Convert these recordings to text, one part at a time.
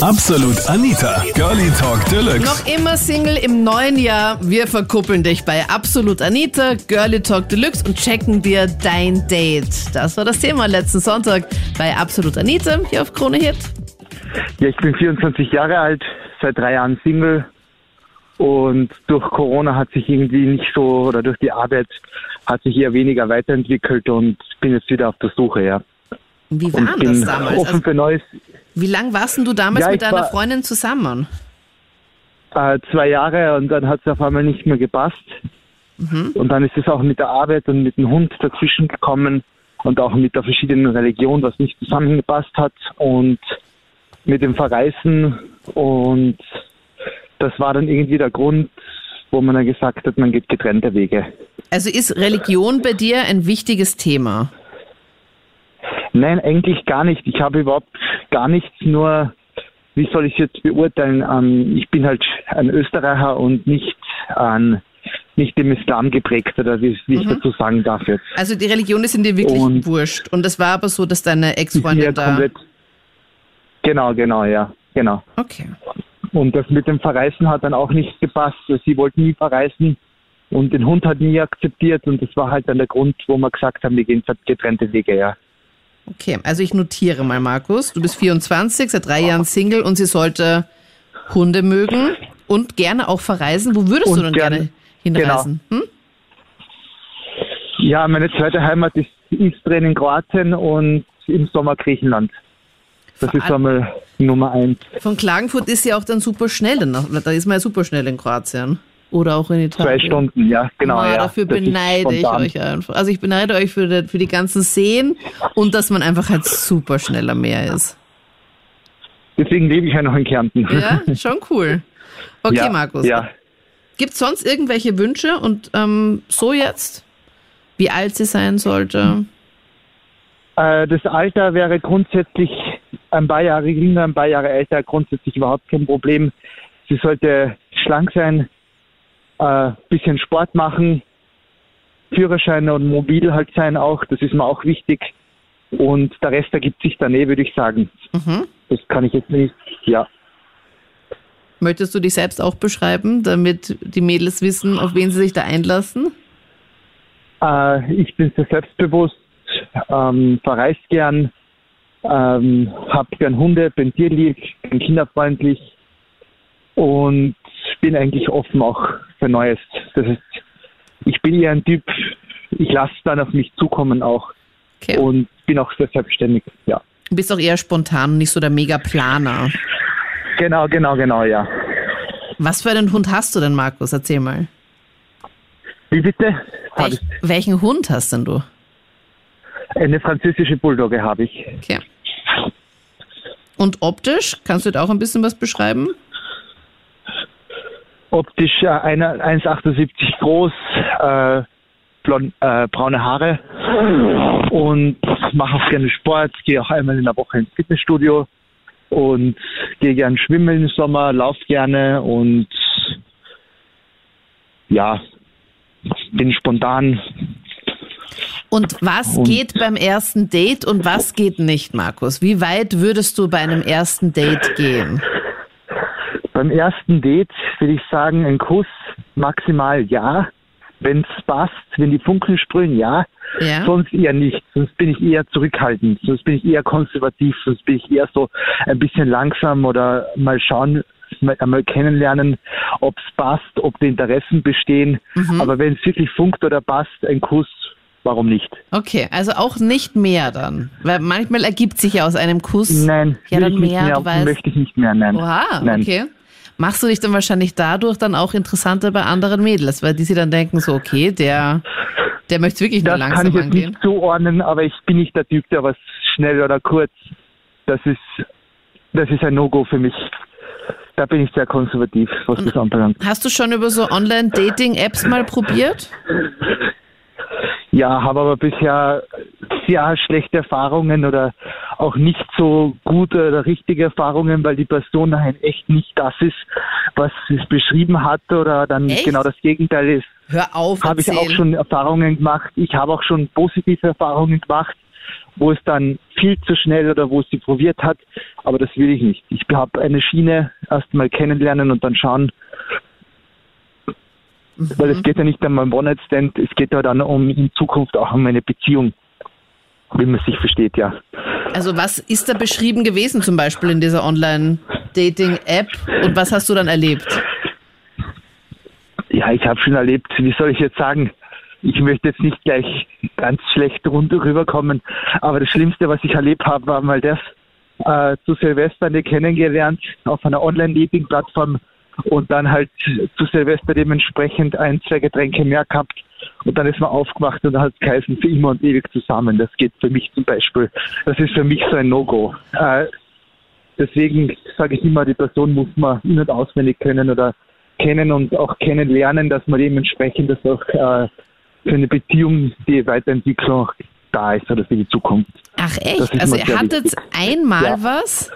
Absolut Anita, Girlie Talk Deluxe. Noch immer Single im neuen Jahr. Wir verkuppeln dich bei Absolut Anita, Girlie Talk Deluxe und checken dir dein Date. Das war das Thema letzten Sonntag bei Absolut Anita hier auf Krone Hit. Ja, ich bin 24 Jahre alt, seit drei Jahren Single und durch Corona hat sich irgendwie nicht so, oder durch die Arbeit hat sich eher weniger weiterentwickelt und bin jetzt wieder auf der Suche, ja. Wie war Und das bin damals? offen Also, für Neues. Wie lang warst denn du damals Ja, mit deiner war- Freundin zusammen? Äh, zwei Jahre und dann hat es auf einmal nicht mehr gepasst. Mhm. Und dann ist es auch mit der Arbeit und mit dem Hund dazwischen gekommen und auch mit der verschiedenen Religion, was nicht zusammengepasst hat und mit dem Verreisen und das war dann irgendwie der Grund, wo man dann gesagt hat, man geht getrennte Wege. Also ist Religion bei dir ein wichtiges Thema? Nein, eigentlich gar nicht. Ich habe überhaupt gar nichts, nur wie soll ich es jetzt beurteilen? Ähm, ich bin halt ein Österreicher und nicht an nicht dem Islam geprägt oder wie, wie ich dazu sagen darf jetzt. Also die Religion ist in dir wirklich Und- wurscht. Und es war aber so, dass deine Ex-Freundin da... komplett Genau, genau, ja, genau. Okay. Und das mit dem Verreisen hat dann auch nicht gepasst. Sie wollte nie verreisen und den Hund hat nie akzeptiert und das war halt dann der Grund, wo wir gesagt haben, wir gehen getrennte Wege, ja. Okay, also ich notiere mal, Markus. Du bist 24, seit drei Jahren Single und sie sollte Hunde mögen und gerne auch verreisen. Wo würdest du Und denn gerne- gerne hinreisen? Hm? Ja, meine zweite Heimat ist Istrien in Kroatien und im Sommer Griechenland. Das Vor ist einmal Nummer eins. Von Klagenfurt ist ja auch dann super schnell. Da ist man ja super schnell in Kroatien. Oder auch in Italien. Zwei Stunden, ja, genau. Ah, ja. dafür ist beneide ich euch einfach. Also ich beneide euch für die, für die ganzen Seen und dass man einfach halt super schnell am Meer ist. Deswegen lebe ich ja noch in Kärnten. Ja, schon cool. Okay, ja, Markus. Ja. Gibt es sonst irgendwelche Wünsche und ähm, so jetzt? Wie alt sie sein sollte? Äh, das Alter wäre grundsätzlich ein paar Jahre jünger, ein paar Jahre älter, grundsätzlich überhaupt kein Problem. Sie sollte schlank sein, äh, bisschen Sport machen, Führerschein und mobil halt sein auch, das ist mir auch wichtig. Und der Rest ergibt sich dann eh, würde ich sagen. Mhm. Das kann ich jetzt nicht, ja. Möchtest du dich selbst auch beschreiben, damit die Mädels wissen, auf wen sie sich da einlassen? Äh, ich bin sehr selbstbewusst, ähm, verreist gern, ähm, hab gern Hunde, bin tierlieb, bin kinderfreundlich und bin eigentlich offen auch für Neues. Das ist, ich bin eher ein Typ, ich lasse dann auf mich zukommen auch Okay. und bin auch sehr selbstständig. Ja, Du bist auch eher spontan und nicht so der Mega-Planer. genau, genau, genau, ja. Was für einen Hund hast du denn, Markus? Erzähl mal. Wie bitte? Welch, welchen Hund hast denn du? Eine französische Bulldogge habe ich. Okay. Und optisch, kannst du da auch ein bisschen was beschreiben? Optisch äh, einer 1,78 groß, äh, blond, äh, braune Haare und mache auch gerne Sport, gehe auch einmal in der Woche ins Fitnessstudio und gehe gern schwimmen im Sommer, laufe gerne und ja, bin spontan. Und was Und- geht beim ersten Date und was geht nicht, Markus? Wie weit würdest du bei einem ersten Date gehen? Beim ersten Date würde ich sagen, ein Kuss maximal ja. Wenn es passt, wenn die Funkeln sprühen, ja. Ja? Sonst eher nicht. Sonst bin ich eher zurückhaltend. Sonst bin ich eher konservativ. Sonst bin ich eher so ein bisschen langsam oder mal schauen, mal, einmal kennenlernen, ob es passt, ob die Interessen bestehen. Mhm. Aber wenn es wirklich funkt oder passt, ein Kuss, warum nicht? Okay, also auch nicht mehr dann. Weil manchmal ergibt sich ja aus einem Kuss. Nein, ja, dann ich nicht mehr, mehr, möchte ich nicht mehr, nein. Oha, nein. okay. Machst du dich dann wahrscheinlich dadurch dann auch interessanter bei anderen Mädels, weil die sich dann denken so, okay, der, der möchte wirklich nur Das kann langsam ich jetzt angehen. nicht zuordnen, aber ich bin nicht der Typ, der was schnell oder kurz. Das ist, das ist ein No-Go für mich. Da bin ich sehr konservativ, was das anbelangt. Hast du schon über so Online-Dating-Apps mal probiert? Ja, habe aber bisher sehr schlechte Erfahrungen oder auch nicht so gute oder richtige Erfahrungen, weil die Person dahin echt nicht das ist, was es beschrieben hat oder dann Echt? genau das Gegenteil ist. Hör auf, Habe ich auch schon Erfahrungen gemacht. Ich habe auch schon positive Erfahrungen gemacht wo es dann viel zu schnell oder wo es sie probiert hat. Aber das will ich nicht. Ich habe eine Schiene erstmal kennenlernen und dann schauen, mhm. weil es geht ja nicht um einen One-Night-Stand, es geht ja dann um in Zukunft auch um eine Beziehung, wie man sich versteht, ja. Also was ist da beschrieben gewesen zum Beispiel in dieser Online-Dating-App und was hast du dann erlebt? Ja, ich habe schon erlebt, wie soll ich jetzt sagen, ich möchte jetzt nicht gleich ganz schlecht runter rüberkommen, aber das Schlimmste, was ich erlebt habe, war mal das, äh, zu Silvester eine kennengelernt auf einer Online-Dating-Plattform und dann halt zu Silvester dementsprechend ein, zwei Getränke mehr gehabt und dann ist man aufgemacht und dann hat es geheißen, für immer und ewig zusammen. Das geht für mich zum Beispiel, das ist für mich so ein No-Go. Äh, deswegen sage ich immer, die Person muss man in- und auswendig können oder kennen und auch kennenlernen, dass man dementsprechend das auch äh, für eine Beziehung die Weiterentwicklung da ist oder für die Zukunft. Ach echt? Also ihr hattet wichtig. einmal ja. was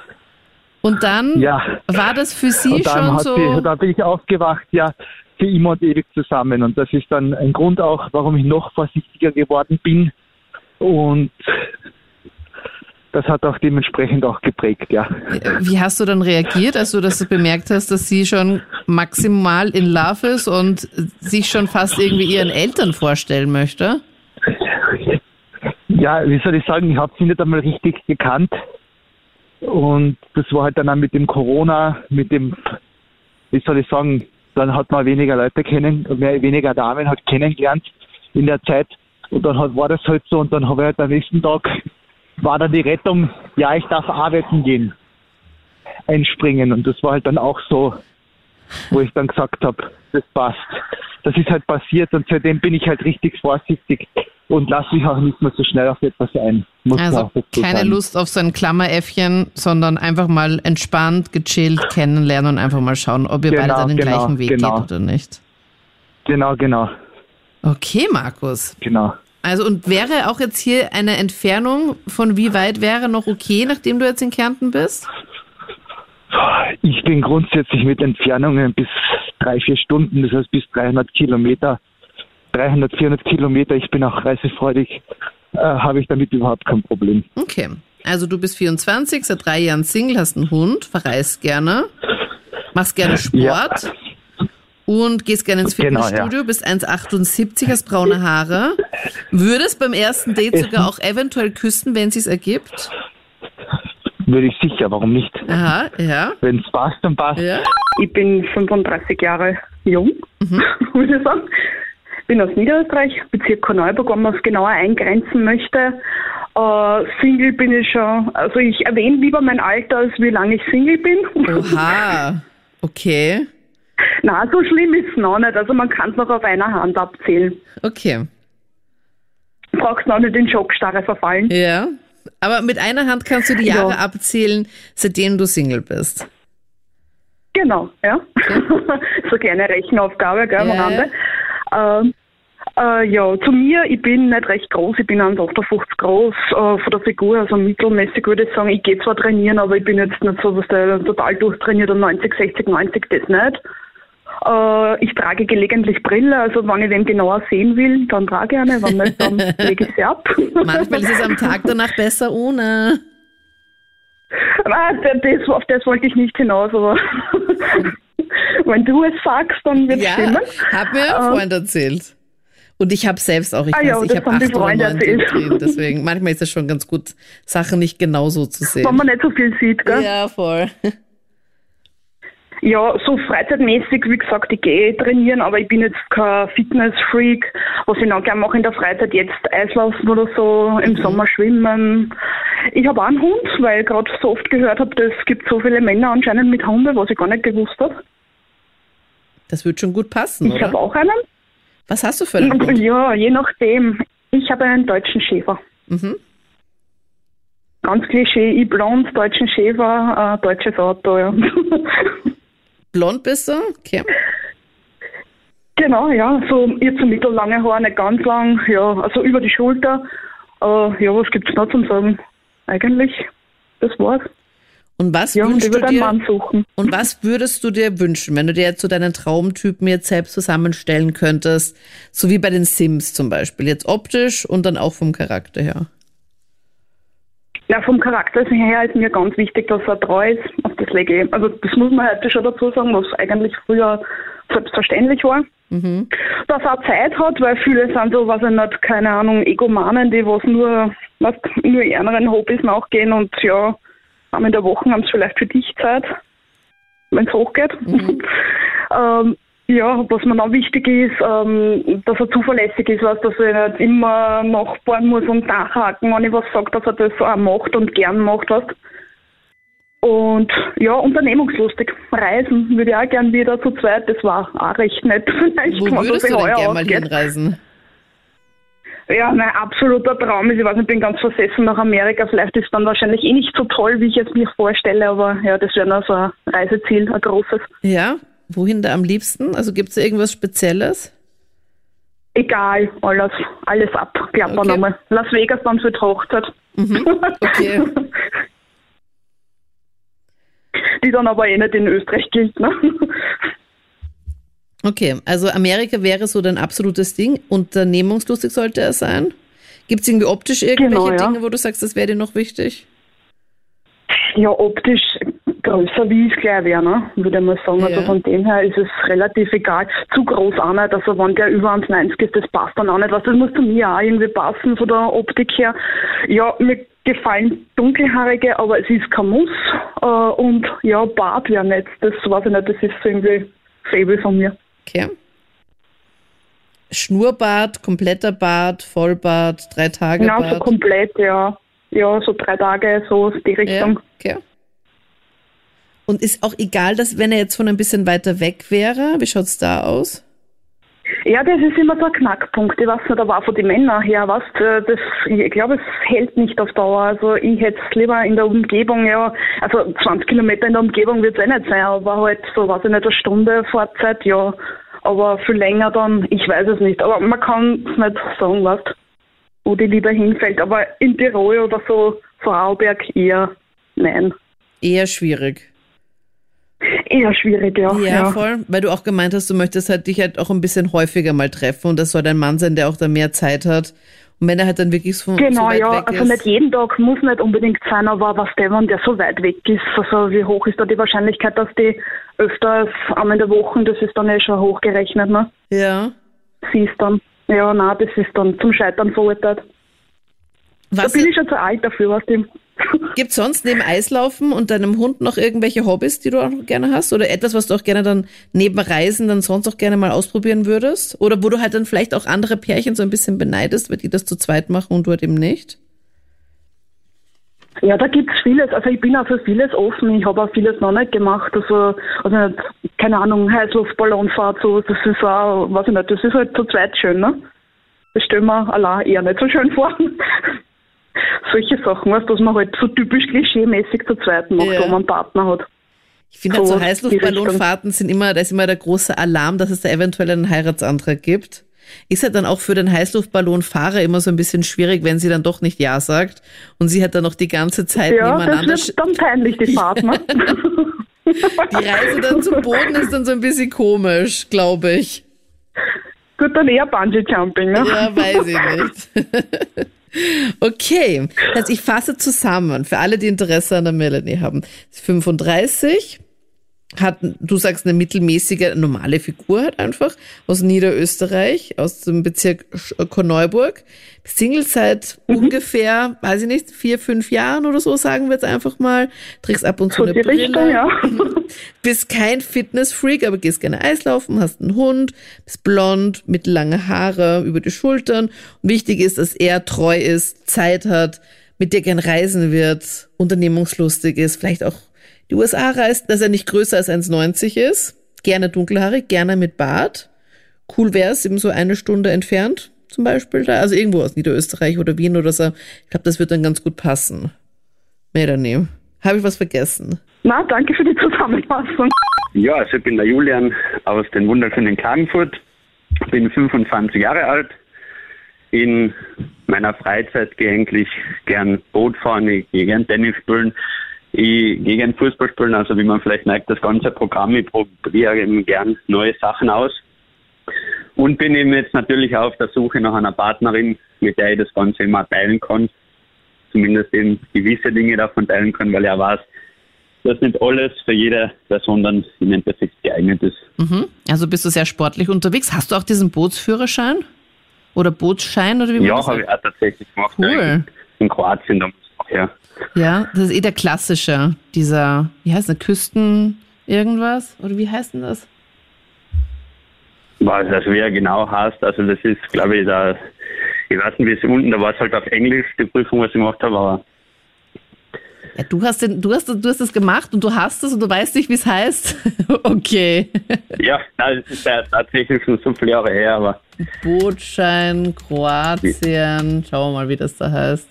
und dann ja. war das für Sie schon so... Die, da bin ich aufgewacht, ja, für immer und ewig zusammen. Und das ist dann ein Grund auch, warum ich noch vorsichtiger geworden bin. Und das hat auch dementsprechend auch geprägt, ja. Wie hast du dann reagiert, als du das bemerkt hast, dass sie schon maximal in Love ist und sich schon fast irgendwie ihren Eltern vorstellen möchte? Ja, wie soll ich sagen, ich habe sie nicht einmal richtig gekannt. Und das war halt dann auch mit dem Corona, mit dem, wie soll ich sagen, dann hat man weniger Leute kennen, mehr, weniger Damen halt kennengelernt in der Zeit. Und dann hat, war das halt so und dann habe ich halt am nächsten Tag war dann die Rettung, ja, ich darf arbeiten gehen, einspringen. Und das war halt dann auch so, wo ich dann gesagt habe, das passt. Das ist halt passiert und seitdem bin ich halt richtig vorsichtig und lasse mich auch nicht mehr so schnell auf etwas ein. Muss also keine sein. Lust auf so ein Klammeräffchen, sondern einfach mal entspannt, gechillt kennenlernen und einfach mal schauen, ob ihr genau, beide dann den genau, gleichen Weg genau. geht oder nicht. Genau, genau. Okay, Markus. Genau. Also und wäre auch jetzt hier eine Entfernung von wie weit wäre noch okay, nachdem du jetzt in Kärnten bist? Ich bin grundsätzlich mit Entfernungen bis drei, vier Stunden, das heißt bis 300 Kilometer, 300, 400 Kilometer, ich bin auch reisefreudig, äh, habe ich damit überhaupt kein Problem. Okay, also du bist 24, seit drei Jahren Single, hast einen Hund, verreist gerne, machst gerne Sport. Ja und gehst gerne ins Fitnessstudio, genau, ja. bist 1,78, hast braune Haare. Würdest beim ersten Date sogar auch eventuell küssen, wenn es sich ergibt? Würde ich sicher, warum nicht? Aha, ja. Wenn es passt, dann passt. Ja. Ich bin 35 Jahre jung, mhm. würde ich sagen. Bin aus Niederösterreich, Bezirk Korneuburg, wenn man es genauer eingrenzen möchte. Uh, Single bin ich schon, also ich erwähne lieber mein Alter, als wie lange ich Single bin. Oha, okay. Na, so schlimm ist es noch nicht. Also man kann es noch auf einer Hand abzählen. Okay. Brauchst noch nicht in Schockstarre verfallen. Ja. Aber mit einer Hand kannst du die Jahre ja. abzählen, seitdem du Single bist. Genau, ja. Okay. so kleine Rechenaufgabe, gell, ja. am Rande. Ähm, äh, ja, zu mir, ich bin nicht recht groß, ich bin 1,58 groß äh, von der Figur, also mittelmäßig würde ich sagen. Ich gehe zwar trainieren, aber ich bin jetzt nicht so, dass der total durchtrainiert und 90, 60, 90, das nicht. Äh, ich trage gelegentlich Brille, also wenn ich den genauer sehen will, dann trage ich eine, wenn nicht, dann lege ich sie ab. Manchmal ist es am Tag danach besser ohne. Nein, das, auf das wollte ich nicht hinaus, aber wenn du es sagst, dann wird es ja, stimmen. Hat mir ein ähm, Freund erzählt. Und ich habe selbst auch, ich ah, weiß, ja, ich habe acht oder neun drin, deswegen manchmal ist es schon ganz gut, Sachen nicht genauso zu sehen. Wenn man nicht so viel sieht, gell? Ja, voll. Ja, so freizeitmäßig, wie gesagt, ich gehe trainieren, aber ich bin jetzt kein Fitness-Freak. Was ich noch gerne mache in der Freizeit, jetzt Eislaufen oder so, im mhm. Sommer schwimmen. Ich habe auch einen Hund, weil ich gerade so oft gehört habe, es gibt so viele Männer anscheinend mit Hunden, was ich gar nicht gewusst habe. Das wird schon gut passen, ich oder? Ich habe auch einen. Was hast du für einen Hund? Ja, je nachdem. Ich habe einen deutschen Schäfer. Mhm. Ganz klischee, ich blond, deutschen Schäfer, äh, deutsches Auto, ja. Blond bist du? Okay. Genau, ja, so jetzt so mittellange Haare, nicht ganz lang, ja, also über die Schulter. Äh, ja, was gibt es noch zum Sagen? Eigentlich, das war's. Und was ja, wünschst du dir? Und was würdest du dir wünschen, wenn du dir jetzt so deinen Traumtypen jetzt selbst zusammenstellen könntest, so wie bei den Sims zum Beispiel, jetzt optisch und dann auch vom Charakter her? Ja, vom Charakter her ist mir ganz wichtig, dass er treu ist. Auf das lege ich. Also das muss man heute schon dazu sagen, was eigentlich früher selbstverständlich war. Mhm. Dass er Zeit hat, weil viele sind so, was ich nicht, keine Ahnung, Egomanen, die was nur, was, nur ihren Hobbys nachgehen und ja, einmal in der Woche haben sie vielleicht für dich Zeit, wenn es hochgeht. Mhm. ähm, ja, was mir noch wichtig ist, ähm, dass er zuverlässig ist, was, dass er nicht immer nachbauen muss und nachhaken, wenn ich was sage, dass er das auch macht und gern macht, was. Und ja, unternehmungslustig. Reisen würde ich auch gern wieder zu zweit, das war auch recht nett. Vielleicht Wo würdest du denn gerne mal hinreisen? Ja, mein absoluter Traum ist, ich weiß nicht, ich bin ganz versessen nach Amerika. Vielleicht ist es dann wahrscheinlich eh nicht so toll, wie ich es mir vorstelle, aber ja, das wäre noch so ein Reiseziel, ein großes. Ja, Wohin da am liebsten? Also gibt es irgendwas Spezielles? Egal, alles, alles ab. Klappern okay. nochmal. Las Vegas dann für die Hochzeit. Mhm. Okay. Die dann aber eh nicht in Österreich gilt, ne? Okay, also Amerika wäre so dein absolutes Ding. Unternehmungslustig sollte er sein. Gibt es irgendwie optisch irgendwelche genau, ja. Dinge, wo du sagst, das wäre dir noch wichtig? Ja, optisch größer wie es gleich wäre, ne? würde ich mal sagen. Also ja. Also von dem her ist es relativ egal. Zu groß auch nicht. Also wenn der über 1,90 ist, das passt dann auch nicht. Was, das muss zu mir auch irgendwie passen, von der Optik her. Ja, mir gefallen dunkelhaarige, aber es ist kein Muss. Äh, und ja, Bart wäre nicht. Das weiß ich nicht, das ist so irgendwie Fable von mir. Okay. Schnurrbart, kompletter Bart, Vollbart, drei Tage Bart? Ja, so komplett, ja. Ja, so drei Tage, so die Richtung. Ja, okay. Und ist auch egal, dass wenn er jetzt von ein bisschen weiter weg wäre, wie schaut es da aus? Ja, das ist immer so ein Knackpunkt. Ich weiß nicht, aber auch von den Männern her, was, das, ich glaube, es hält nicht auf Dauer. Also ich hätte es lieber in der Umgebung, ja, also 20 Kilometer in der Umgebung wird es eh nicht sein, aber halt so, weiß ich nicht, eine Stunde Fahrzeit, ja. Aber viel länger dann, ich weiß es nicht. Aber man kann es nicht sagen, was, wo die Liebe hinfällt. Aber in Tirol oder so, Vorarlberg eher nein. Eher schwierig. Eher schwierig, ja. Ja, voll. Weil du auch gemeint hast, du möchtest halt dich halt auch ein bisschen häufiger mal treffen und das soll dein Mann sein, der auch da mehr Zeit hat. Und wenn er halt dann wirklich so, genau, so ja, also nicht jeden Tag muss nicht unbedingt sein, aber was der, wenn der so weit weg ist, also wie hoch ist da die Wahrscheinlichkeit, dass die öfters einmal in der Woche, das ist dann eh schon hochgerechnet, ne? Ja. Sie ist dann, ja, nein, das ist dann zum Scheitern verurteilt. Was da bin ich schon zu alt dafür, was du. Gibt es sonst neben Eislaufen und deinem Hund noch irgendwelche Hobbys, die du auch gerne hast? Oder etwas, was du auch gerne dann neben Reisen dann sonst auch gerne mal ausprobieren würdest? Oder wo du halt dann vielleicht auch andere Pärchen so ein bisschen beneidest, weil die das zu zweit machen und du halt eben nicht? Ja, da gibt es vieles. Also ich bin auch für vieles offen. Ich habe auch vieles noch nicht gemacht. Also, also keine Ahnung, Heißluftballonfahrt, so, das ist auch, weiß ich nicht, das ist halt zu zweit schön, ne? Das stellen wir allein eher nicht so schön vor solche Sachen, weißt, was man halt so typisch klischee-mäßig zur zweiten macht, ja. wo man einen Partner hat. Ich finde halt so, so Heißluftballonfahrten sind immer, da ist immer der große Alarm, dass es da eventuell einen Heiratsantrag gibt. Ist halt dann auch für den Heißluftballonfahrer immer so ein bisschen schwierig, wenn sie dann doch nicht Ja sagt und sie hat dann noch die ganze Zeit ja, nebeneinander. Das wird dann peinlich, die Fahrt, ne? die Reise dann zum Boden ist dann so ein bisschen komisch, glaube ich. Gut, dann eher Bungee Jumping, ne? Ja, weiß ich nicht. Okay, also ich fasse zusammen für alle, die Interesse an der Melanie haben. 35, hat, du sagst, eine mittelmäßige, normale Figur halt einfach, aus Niederösterreich, aus dem Bezirk äh, Korneuburg. Single seit mhm. ungefähr, weiß ich nicht, vier, fünf Jahren oder so, sagen wir jetzt einfach mal. Trägst ab und zu eine Brille. Richtung, ja. bist kein Fitnessfreak, aber gehst gerne Eislaufen, hast einen Hund, bist blond, mittellange Haare über die Schultern. Und wichtig ist, dass er treu ist, Zeit hat, mit dir gern reisen wird, unternehmungslustig ist, vielleicht auch die USA reist, dass er nicht größer als 1,90 ist. Gerne dunkelhaarig, gerne mit Bart. Cool wäre es, eben so eine Stunde entfernt zum Beispiel da. Also irgendwo aus Niederösterreich oder Wien oder so. Ich glaube, das wird dann ganz gut passen. Melanie, habe ich was vergessen? Na, danke für die Zusammenfassung. Ja, also ich bin der Julian aus den wunderschönen Klagenfurt. Bin 25 Jahre alt. In meiner Freizeit gehe ich eigentlich gern Boot fahren, ich gehe gern Tennis spielen. Ich gehe gern Fußball spielen, also wie man vielleicht merkt, das ganze Programm, ich probiere eben gern neue Sachen aus. Und bin eben jetzt natürlich auch auf der Suche nach einer Partnerin, mit der ich das Ganze immer teilen kann. zumindest eben gewisse Dinge davon teilen kann, weil er weiß, dass nicht alles für jede Person dann im Endeffekt geeignet ist. Mhm. Also bist du sehr sportlich unterwegs. Hast du auch diesen Bootsführerschein? Oder Bootsschein? Oder wie man Ja, habe ich auch tatsächlich gemacht. Cool. In Kroatien damals ja. Ja, das ist eh der klassische, dieser, wie heißt der, Küsten irgendwas? Oder wie heißt denn das? Was also wie er genau heißt, also das ist, glaube ich, da, ich weiß nicht, wie es unten, da war es halt auf Englisch, die Prüfung, was ich gemacht habe, aber Ja, du hast den, du hast, du hast das gemacht und du hast es und du weißt nicht, wie es heißt. okay. ja, das ist ja tatsächlich schon so viele Jahre her, aber Bootschein, Kroatien. Schauen wir mal, wie das da heißt.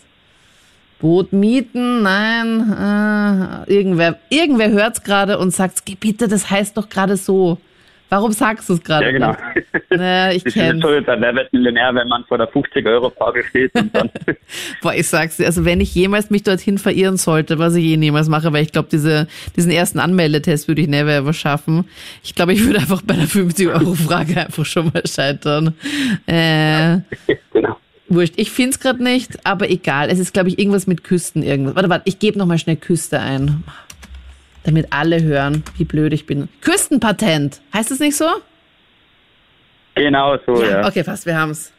Boot mieten, nein. Äh, irgendwer irgendwer hört es gerade und sagt, "Geh bitte, das heißt doch gerade so. Warum sagst du es gerade? ja, genau. Naja, ich wie bei Wer wird Millionär, wenn man vor der 50-Euro-Frage steht und dann, Boah, ich sag's dir, also wenn ich jemals mich dorthin verirren sollte, was ich eh niemals mache, weil ich glaube, diese, diesen ersten Anmeldetest würde ich never ever schaffen. Ich glaube, ich würde einfach bei der 50-Euro-Frage einfach schon mal scheitern. Äh, genau. Wurscht. Ich find's grad nicht, aber egal. Es ist, glaube ich, irgendwas mit Küsten irgendwas. Warte, warte, ich gebe nochmal schnell Küste ein. Damit alle hören, wie blöd ich bin. Küstenpatent. Heißt es nicht so? Genau so, ja. Okay, fast, wir haben's.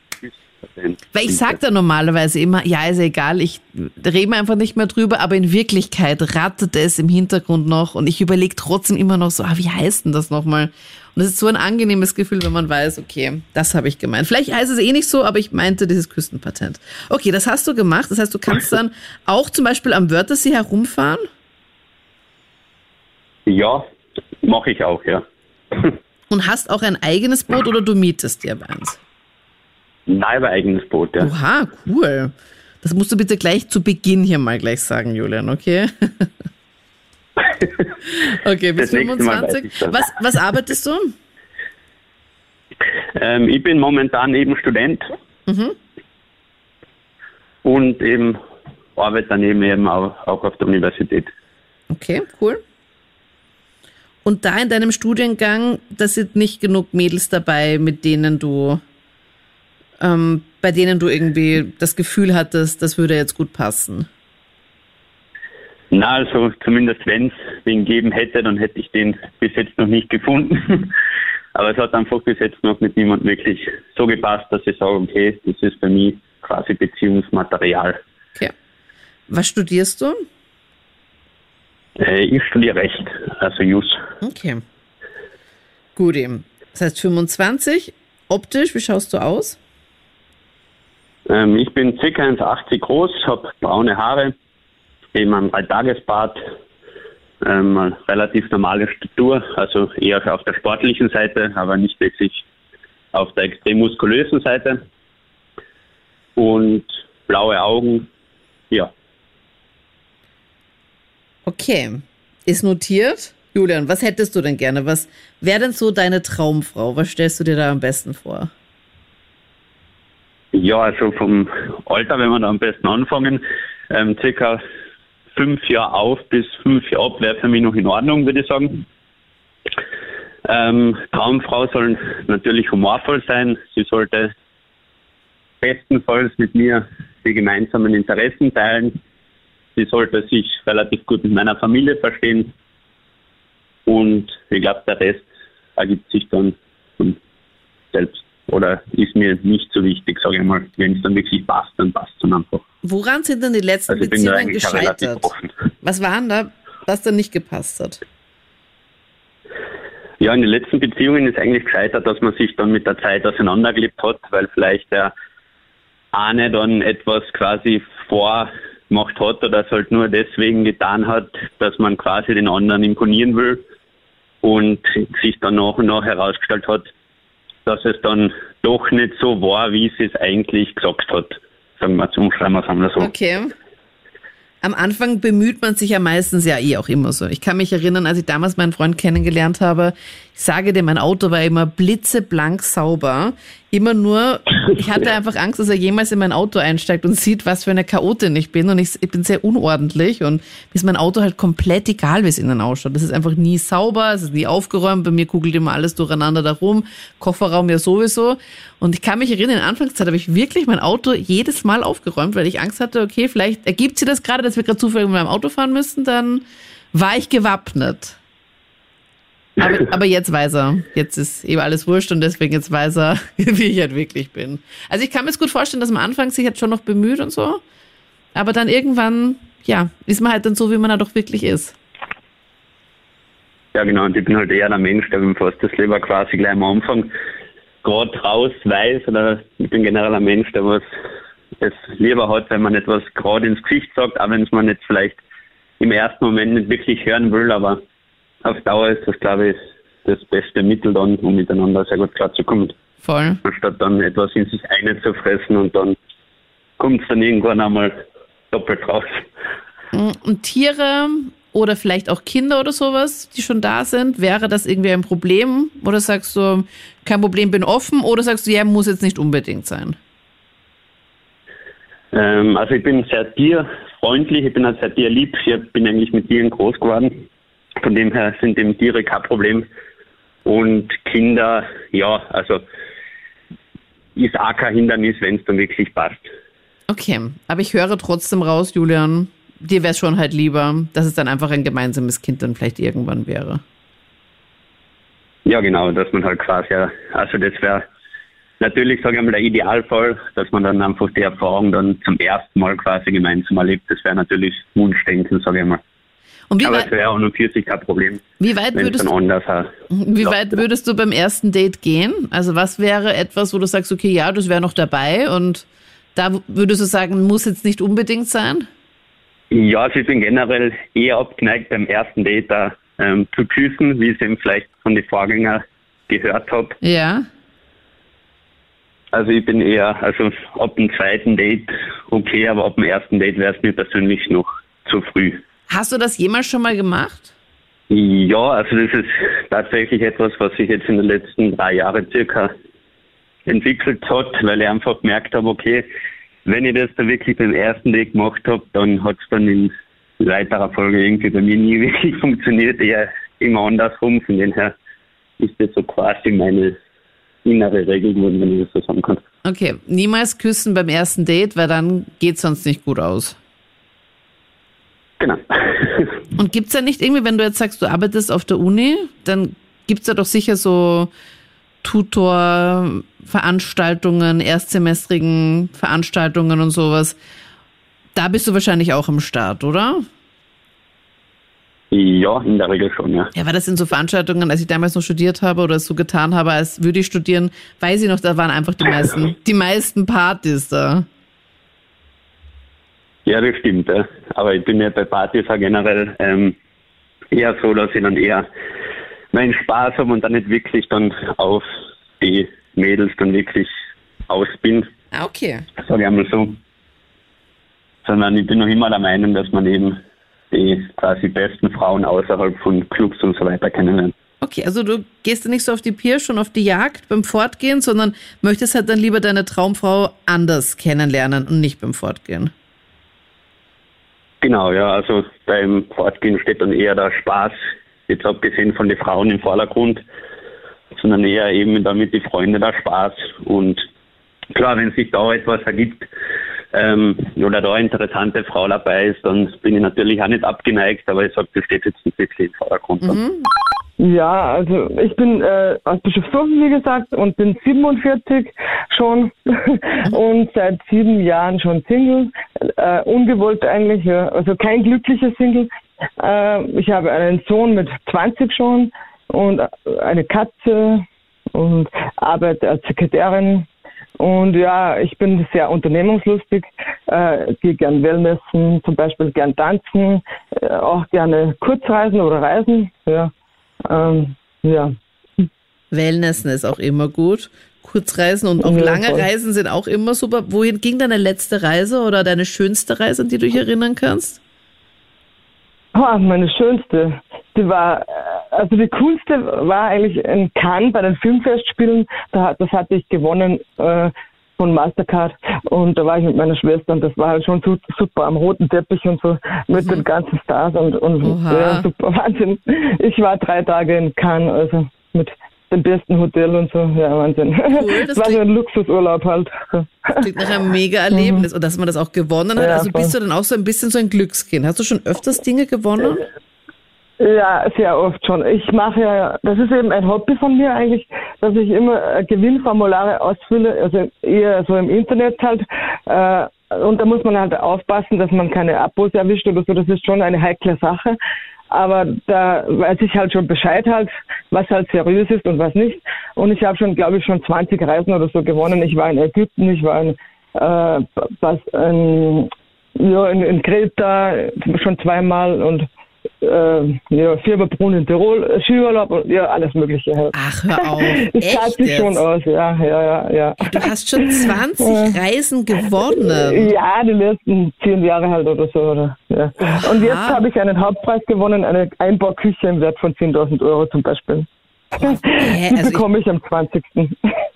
Weil ich sag da normalerweise immer, ja, ist ja egal, ich rede einfach nicht mehr drüber, aber in Wirklichkeit rattet es im Hintergrund noch und ich überlege trotzdem immer noch so, ah, wie heißt denn das nochmal? Und es ist so ein angenehmes Gefühl, wenn man weiß, okay, das habe ich gemeint. Vielleicht heißt es eh nicht so, aber ich meinte dieses Küstenpatent. Okay, das hast du gemacht. Das heißt, du kannst dann auch zum Beispiel am Wörthersee herumfahren? Ja, mache ich auch, ja. Und hast auch ein eigenes Boot oder du mietest dir eins? Nein, aber eigenes Boot, ja. Oha, cool. Das musst du bitte gleich zu Beginn hier mal gleich sagen, Julian, okay? okay, bis Das nächste Mal weiß 25. ich das. Was, was arbeitest du? Ähm, ich bin momentan eben Student und eben arbeite daneben eben auch, auch auf der Universität. Okay, cool. Und da in deinem Studiengang, da sind nicht genug Mädels dabei, mit denen du, ähm, bei denen du irgendwie das Gefühl hattest, das würde jetzt gut passen. Na, also zumindest wenn es wen geben hätte, dann hätte ich den bis jetzt noch nicht gefunden. Aber es hat einfach bis jetzt noch mit niemandem wirklich so gepasst, dass ich sage, okay, das ist für mich quasi Beziehungsmaterial. Okay. Was studierst du? Äh, ich studiere Recht, also Jus. Okay. Gut eben. Das heißt 25. Optisch, wie schaust du aus? Ähm, ich bin ca. 1,80 groß, habe braune Haare, eben ein Dreitagesbart, ähm, relativ normale Statur, also eher auf der sportlichen Seite, aber nicht wirklich auf der extrem muskulösen Seite. Und blaue Augen, ja. Okay. Ist notiert. Julian, was hättest du denn gerne? Was wäre denn so deine Traumfrau? Was stellst du dir da am besten vor? Ja, also vom Alter, wenn wir da am besten anfangen, ähm, circa fünf Jahre auf bis fünf Jahre ab wäre für mich noch in Ordnung, würde ich sagen. Ähm, Traumfrau soll natürlich humorvoll sein. Sie sollte bestenfalls mit mir die gemeinsamen Interessen teilen. Sie sollte sich relativ gut mit meiner Familie verstehen. Und ich glaube, der Rest ergibt sich dann von selbst. Oder ist mir nicht so wichtig, sage ich mal. Wenn es dann wirklich passt, dann passt es dann einfach. Woran sind denn die letzten Also Beziehungen gescheitert? Was waren da, was da nicht gepasst hat? Ja, in den letzten Beziehungen ist eigentlich gescheitert, dass man sich dann mit der Zeit auseinandergelebt hat, weil vielleicht der eine dann etwas quasi vorgemacht hat oder es halt nur deswegen getan hat, dass man quasi den anderen imponieren will und sich dann nach und nach herausgestellt hat, dass es dann doch nicht so war, wie sie es eigentlich gesagt hat. Sagen wir zum Schreiben wir es einmal so. Okay. Am Anfang bemüht man sich ja meistens ja eh auch immer so. Ich kann mich erinnern, als ich damals meinen Freund kennengelernt habe, ich sage dir, mein Auto war immer blitzeblank sauber. Immer nur, ich hatte einfach Angst, dass er jemals in mein Auto einsteigt und sieht, was für eine Chaotin ich bin. Und ich, ich bin sehr unordentlich und mir ist mein Auto halt komplett egal, wie es innen ausschaut. Das ist einfach nie sauber, es ist nie aufgeräumt. Bei mir kugelt immer alles durcheinander darum. Kofferraum ja sowieso. Und ich kann mich erinnern, in der Anfangszeit habe ich wirklich mein Auto jedes Mal aufgeräumt, weil ich Angst hatte, okay, vielleicht ergibt sie das gerade, dass wir gerade zufällig mit meinem Auto fahren müssen, dann war ich gewappnet. Aber, aber jetzt weiß er. Jetzt ist eben alles wurscht und deswegen jetzt weiß er, wie ich halt wirklich bin. Also ich kann mir jetzt gut vorstellen, dass am Anfang sich halt schon noch bemüht und so. Aber dann irgendwann, ja, ist man halt dann so, wie man halt doch wirklich ist. Ja, genau. Und ich bin halt eher der Mensch, der mir fast das lieber quasi gleich am Anfang gerade raus weiß. Oder ich bin generell ein Mensch, der was es lieber hat, wenn man etwas gerade ins Gesicht sagt, auch wenn es man jetzt vielleicht im ersten Moment nicht wirklich hören will, aber auf Dauer ist das, glaube ich, das beste Mittel dann, um miteinander sehr gut klarzukommen. Voll. Anstatt dann etwas in sich einzufressen und dann kommt es dann irgendwann einmal doppelt raus. Und Tiere oder vielleicht auch Kinder oder sowas, die schon da sind, wäre das irgendwie ein Problem? Oder sagst du, kein Problem, bin offen? Oder sagst du, ja, muss jetzt nicht unbedingt sein? Ähm, also ich bin sehr tierfreundlich, ich bin halt sehr tierlieb. Ich bin eigentlich mit Tieren groß geworden. Von dem her sind eben Tiere kein Problem. Und Kinder, ja, also ist auch kein Hindernis, wenn es dann wirklich passt. Okay, aber ich höre trotzdem raus, Julian, dir wäre es schon halt lieber, dass es dann einfach ein gemeinsames Kind dann vielleicht irgendwann wäre. Ja, genau, dass man halt quasi, also das wäre natürlich, sage ich mal, der Idealfall, dass man dann einfach die Erfahrung dann zum ersten Mal quasi gemeinsam erlebt. Das wäre natürlich Wunschdenken, sage ich mal. Und wie Aber weit, es wäre auch nur 40 kein Problem. wie weit würdest auch Wie weit würdest du beim ersten Date gehen? Also was wäre etwas, wo du sagst, okay, ja, das wäre noch dabei und da würdest du sagen, muss jetzt nicht unbedingt sein? Ja, also ich bin generell eher abgeneigt beim ersten Date da, ähm, zu küssen, wie ich es eben vielleicht von den Vorgängern gehört habe. Ja. Also ich bin eher, also ab dem zweiten Date okay, aber ab dem ersten Date wäre es mir persönlich noch zu früh. Hast du das jemals schon mal gemacht? Ja, also das ist tatsächlich etwas, was sich jetzt in den letzten drei Jahren circa entwickelt hat, weil ich einfach gemerkt habe, okay, wenn ich das da wirklich beim ersten Date gemacht habe, dann hat es dann in weiterer Folge irgendwie bei mir nie wirklich funktioniert, eher immer andersrum. Von dem her ist das so quasi meine innere Regel geworden, wenn ich das so sagen kann. Okay, niemals küssen beim ersten Date, weil dann geht sonst nicht gut aus. Genau. Und gibt's da nicht irgendwie, wenn du jetzt sagst, du arbeitest auf der Uni, dann gibt's da doch sicher so Tutor-Veranstaltungen, erstsemestrigen Veranstaltungen und sowas. Da bist du wahrscheinlich auch am Start, oder? ja, in der Regel schon, ja. Ja, war das in so Veranstaltungen, als ich damals noch studiert habe oder es so getan habe, als würde ich studieren, weiß ich noch, da waren einfach die meisten, die meisten Partys da. Ja, das stimmt. Ja. Aber ich bin ja bei Partys auch generell ähm, eher so, dass ich dann eher meinen Spaß habe und dann nicht wirklich dann auf die Mädels dann wirklich aus bin, Ah, okay. sage ich einmal so. Sondern ich bin noch immer der Meinung, dass man eben die quasi besten Frauen außerhalb von Clubs und so weiter kennenlernt. Okay, also du gehst nicht so auf die Pier schon auf die Jagd beim Fortgehen, sondern möchtest halt dann lieber deine Traumfrau anders kennenlernen und nicht beim Fortgehen. Genau, ja, also beim Fortgehen steht dann eher der Spaß, jetzt abgesehen von den Frauen im Vordergrund, sondern eher eben damit die Freunde der Spaß. Und klar, wenn sich da etwas ergibt ähm, oder da eine interessante Frau dabei ist, dann bin ich natürlich auch nicht abgeneigt, aber ich sage, das steht jetzt nicht wirklich im Vordergrund. dann. Ja, also ich bin äh, aus Bischofshofen, wie gesagt, und bin 47 schon und seit sieben Jahren schon Single. Äh, ungewollt eigentlich, ja. also kein glücklicher Single. Äh, ich habe einen Sohn mit 20 schon und eine Katze und arbeite als Sekretärin. Und ja, ich bin sehr unternehmungslustig, äh, gehe gern Wellnessen, zum Beispiel gern tanzen, äh, auch gerne Kurzreisen oder Reisen. Ja. Ähm, ja. Wellnessen ist auch immer gut. Kurzreisen und auch Ja, lange voll. Reisen sind auch immer super. Wohin ging deine letzte Reise oder deine schönste Reise, an die du dich erinnern kannst? Ah, meine schönste, die war äh, also die coolste war eigentlich in Cannes bei den Filmfestspielen. Da, das hatte ich gewonnen äh, von Mastercard und da war ich mit meiner Schwester und das war halt schon super am roten Teppich und so mit mhm. den ganzen Stars und, und ja, super Wahnsinn. Ich war drei Tage in Cannes, also mit dem besten Hotel und so. Ja, Wahnsinn. Cool, das war so ein Luxusurlaub halt. Das klingt nach einem mega Erlebnis und dass man das auch gewonnen hat. Ja, also bist du dann auch so ein bisschen so ein Glückskind. Hast du schon öfters Dinge gewonnen? Ja, sehr oft schon. Ich mache ja, das ist eben ein Hobby von mir eigentlich, dass ich immer Gewinnformulare ausfülle, also eher so im Internet halt. Äh, und da muss man halt aufpassen, dass man keine Abos erwischt oder so. Das ist schon eine heikle Sache. Aber da weiß ich halt schon Bescheid halt, was halt seriös ist und was nicht. Und ich habe schon, glaube ich, schon 20 Reisen oder so gewonnen. Ich war in Ägypten, ich war in, äh, was, in, ja, in, in Kreta schon zweimal und äh, ja, Fieberbrunnen in Tirol, Skiurlaub und ja, alles Mögliche halt. Ach, hör auf. Es zahlt sich schon aus, ja, ja, ja, ja. Du hast schon 20 Reisen gewonnen. Ja, die letzten zehn Jahre halt oder so, oder? Ja. Und jetzt habe ich einen Hauptpreis gewonnen, eine Einbauküche im Wert von 10.000 Euro zum Beispiel. Boah, äh, also die bekomme ich, ich am 20.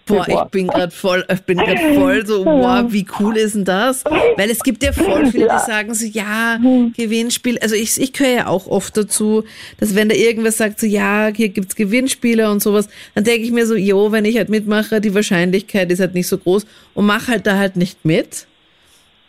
Boah, ich bin gerade voll, ich bin gerade voll so, wow, wie cool ist denn das? Weil es gibt ja voll viele, die sagen so, ja, Gewinnspiel. Also ich, ich höre ja auch oft dazu, dass wenn da irgendwas sagt, so, ja, hier gibt's Gewinnspiele und sowas, dann denke ich mir so, jo, wenn ich halt mitmache, die Wahrscheinlichkeit ist halt nicht so groß und mach halt da halt nicht mit.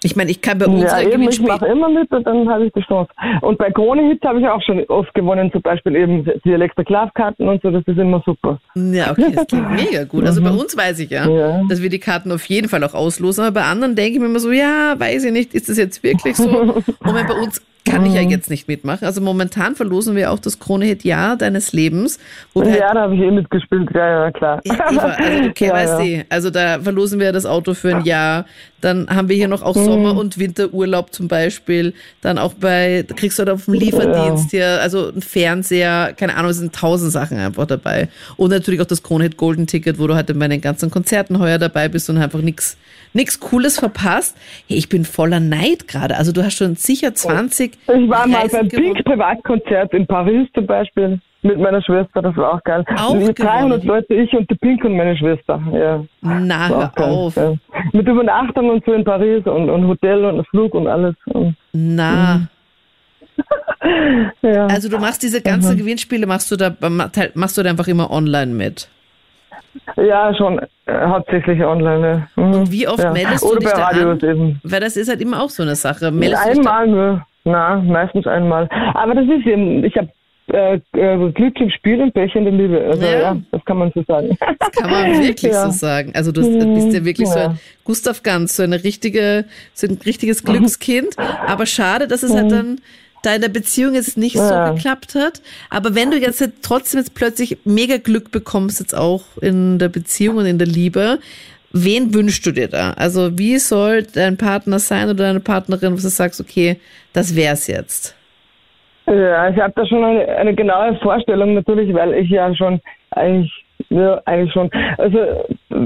Ich meine, ich kann bei uns ja, eben, Ich mache immer mit und dann habe ich die Chance. Und bei Krone Hits habe ich auch schon oft gewonnen, zum Beispiel eben die Elektroklavkarten und so, das ist immer super. Ja, okay, das klingt mega gut. Also bei mhm. uns weiß ich ja, ja, dass wir die Karten auf jeden Fall auch auslosen, aber bei anderen denke ich mir immer so, ja, weiß ich nicht, ist das jetzt wirklich so? Und wenn bei uns kann ich ja mhm. jetzt nicht mitmachen. Also momentan verlosen wir auch das Krone-Hit Jahr deines Lebens. ja, halt, da habe ich eh mitgespielt, ja, ja, klar. Eva, also du ja, weißt ja. Eh, also da verlosen wir das Auto für ein Jahr. Dann haben wir hier noch auch mhm. Sommer- und Winterurlaub zum Beispiel. Dann auch bei, da kriegst du halt auf dem Lieferdienst ja. hier, also ein Fernseher, keine Ahnung, es sind tausend Sachen einfach dabei. Und natürlich auch das Krone-Hit Golden Ticket, wo du halt bei den ganzen Konzerten heuer dabei bist und einfach nichts nichts Cooles verpasst. Hey, ich bin voller Neid gerade. Also du hast schon sicher 20. Ich war mal beim Pink Privatkonzert in Paris zum Beispiel mit meiner Schwester, das war auch geil. Auch 300 Leute, ich und die Pink und meine Schwester. Ja. Na, hör auf. Ja. Mit Übernachtung und so in Paris und, und Hotel und Flug und alles. Na. Mhm. ja. Also du machst diese ganzen mhm. Gewinnspiele, machst du da machst du da einfach immer online mit? Ja, schon äh, hauptsächlich online. Mhm. Und wie oft ja. meldest du Oder dich bei da Radios an? Eben. Weil das ist halt immer auch so eine Sache. Meldest einmal nur. Na, meistens einmal. Aber das ist eben, ich habe äh, äh, Glück im Spiel und Pech in der Liebe. Also ja. ja. das kann man so sagen. Das kann man wirklich ja. so sagen. Also du bist ja wirklich ja. so ein Gustav Ganz, so eine richtige, so ein richtiges Glückskind. Aber schade, dass es halt dann da in der Beziehung jetzt nicht so geklappt hat. Aber wenn du jetzt trotzdem jetzt plötzlich mega Glück bekommst, jetzt auch in der Beziehung und in der Liebe, wen wünschst du dir da? Also wie soll dein Partner sein oder deine Partnerin, wo du sagst, okay, das wär's jetzt? Ja, ich habe da schon eine, eine genaue Vorstellung natürlich, weil ich ja schon eigentlich ja, eigentlich schon. Also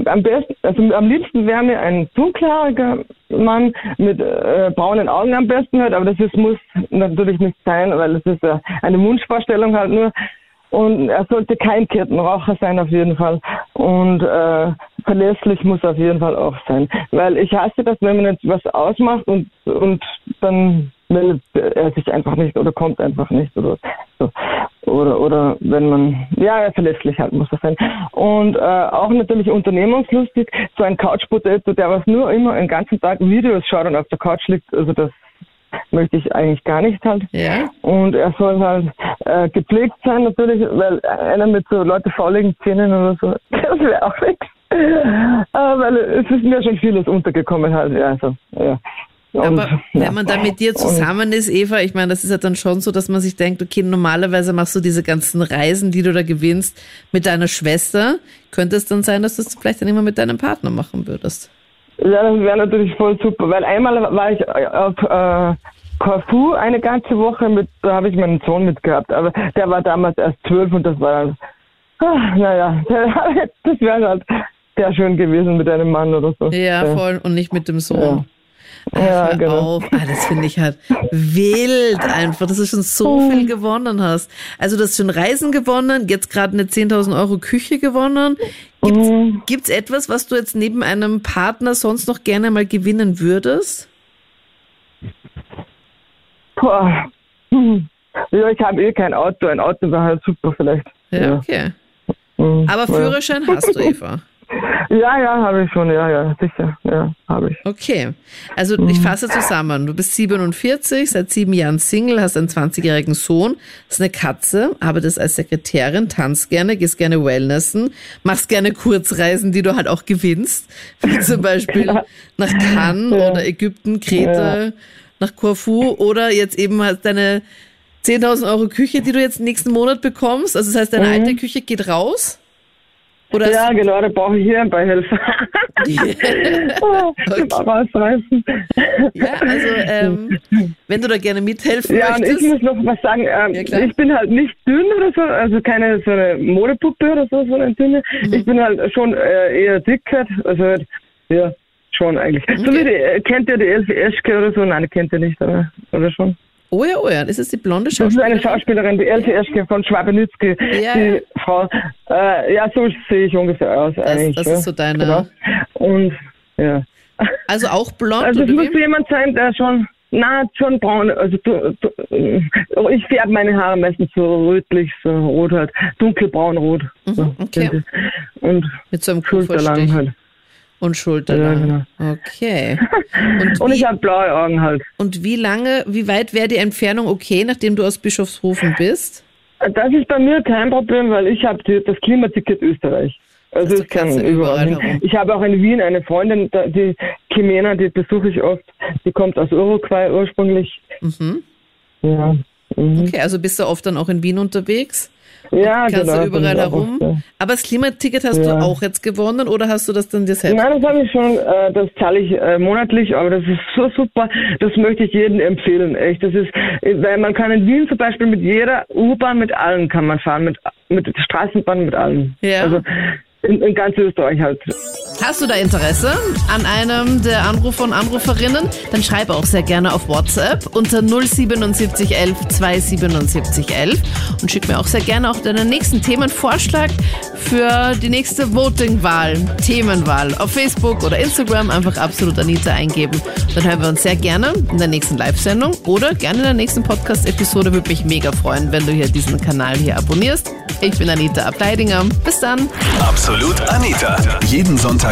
am besten, also am liebsten wäre mir ein dunkelhaariger Mann mit äh, braunen Augen am besten halt, aber das ist, muss natürlich nicht sein, weil es ist äh, eine Wunschvorstellung halt nur. Und er sollte kein Kettenraucher sein auf jeden Fall. Und äh, verlässlich muss auf jeden Fall auch sein. Weil ich hasse das, wenn man jetzt was ausmacht und, und dann meldet er sich einfach nicht oder kommt einfach nicht oder so. Oder, oder wenn man, ja, verlässlich halt muss er sein. Und äh, auch natürlich unternehmungslustig, so ein Couch-Potato, der was nur immer den ganzen Tag Videos schaut und auf der Couch liegt, also das möchte ich eigentlich gar nicht halt. Ja. Und er soll halt äh, gepflegt sein natürlich, weil einer mit so Leute fauligen Zähnen oder so, das wäre auch nichts. Äh, weil es ist mir schon vieles untergekommen halt, ja, also, ja. Und, Aber wenn man da mit dir zusammen ist, Eva, ich meine, das ist ja dann schon so, dass man sich denkt, okay, normalerweise machst du diese ganzen Reisen, die du da gewinnst, mit deiner Schwester. Könnte es dann sein, dass du das vielleicht dann immer mit deinem Partner machen würdest? Ja, das wäre natürlich voll super, weil einmal war ich auf äh, Corfu eine ganze Woche mit, da habe ich meinen Sohn mitgehabt, aber der war damals erst zwölf und das war, ah, naja, das wäre halt sehr schön gewesen mit einem Mann oder so. Ja, voll und nicht mit dem Sohn. Ja. Ach, ja, genau. Auf. Ah, das finde ich halt wild einfach, dass du schon so oh. viel gewonnen hast. Also du hast schon Reisen gewonnen, jetzt gerade eine 10.000 Euro Küche gewonnen. Gibt es oh. etwas, was du jetzt neben einem Partner sonst noch gerne mal gewinnen würdest? Boah. Ja, ich habe eh kein Auto. Ein Auto wäre halt super vielleicht. Ja, okay. Mhm. Aber Führerschein hast du, Eva? Ja, ja, habe ich schon, ja, ja, sicher, ja, habe ich. Okay, also ich mhm. fasse zusammen. Du bist 47, seit sieben Jahren Single, hast einen 20-jährigen Sohn, hast eine Katze, arbeitest als Sekretärin, tanzt gerne, gehst gerne Wellnessen, machst gerne Kurzreisen, die du halt auch gewinnst, wie zum Beispiel ja. nach Cannes ja. oder Ägypten, Kreta, ja. nach Corfu oder jetzt eben halt deine 10.000 Euro Küche, die du jetzt nächsten Monat bekommst. Also das heißt, deine mhm. alte Küche geht raus. Oder ja, genau, da brauche ich hier ein paar Helfer. okay. rausreißen. Ja, also ähm, wenn du da gerne mithelfen ja, möchtest. Ja, ich muss noch was sagen. Ähm, ja, ich bin halt nicht dünn oder so, also keine so eine Modepuppe oder so, so eine dünne. Mhm. Ich bin halt schon äh, eher dick also halt, ja, schon eigentlich. Okay. So wie die, äh, kennt ihr die Elfie Eschke oder so? Nein, kennt ihr nicht, oder, oder schon? Oh ja, oh ja, das ist die blonde Schauspielerin. Das ist eine Schauspielerin, die Elke Eschke von Schwabenitzky. Ja. Die Frau, äh, ja, so sehe ich ungefähr aus das, eigentlich. Das ist so deine... Genau. Und, ja. Also auch blond? Also es muss jemand sein, der schon, na, schon braun, also du, du, ich färbe meine Haare meistens so rötlich, so rot halt, dunkelbraun-rot. Mhm, so, okay. Und mit so einem Schulterlang halt. Und Schulterlang. Ja, genau. Okay. Und, und ich habe blaue Augen halt. Und wie lange, wie weit wäre die Entfernung okay, nachdem du aus Bischofshofen bist? Das ist bei mir kein Problem, weil ich habe das Klimaticket Österreich. Also ich kann überall. überall ich habe auch in Wien eine Freundin, die Kimena, die besuche ich oft. Die kommt aus Uruguay ursprünglich. Mhm. Ja. Mhm. Okay, also bist du oft dann auch in Wien unterwegs? Ja, kannst genau. du überall herum. Auch. Aber das Klimaticket hast ja. du auch jetzt gewonnen oder hast du das dann dir selbst? Nein, das habe ich schon, äh, das zahle ich äh, monatlich, aber das ist so super, das möchte ich jedem empfehlen, echt. Das ist, weil man kann in Wien zum Beispiel mit jeder U-Bahn, mit allen kann man fahren, mit, mit Straßenbahn, mit allen. Ja. Also in, in ganz Österreich halt. Hast du da Interesse an einem der Anrufer und Anruferinnen? Dann schreibe auch sehr gerne auf WhatsApp unter 07711 27711 und schick mir auch sehr gerne auch deinen nächsten Themenvorschlag für die nächste Voting-Wahl, Themenwahl auf Facebook oder Instagram einfach absolut Anita eingeben. Dann hören wir uns sehr gerne in der nächsten Live-Sendung oder gerne in der nächsten Podcast-Episode. Würde mich mega freuen, wenn du hier diesen Kanal hier abonnierst. Ich bin Anita Ableidinger. Bis dann. Absolut Anita. Jeden Sonntag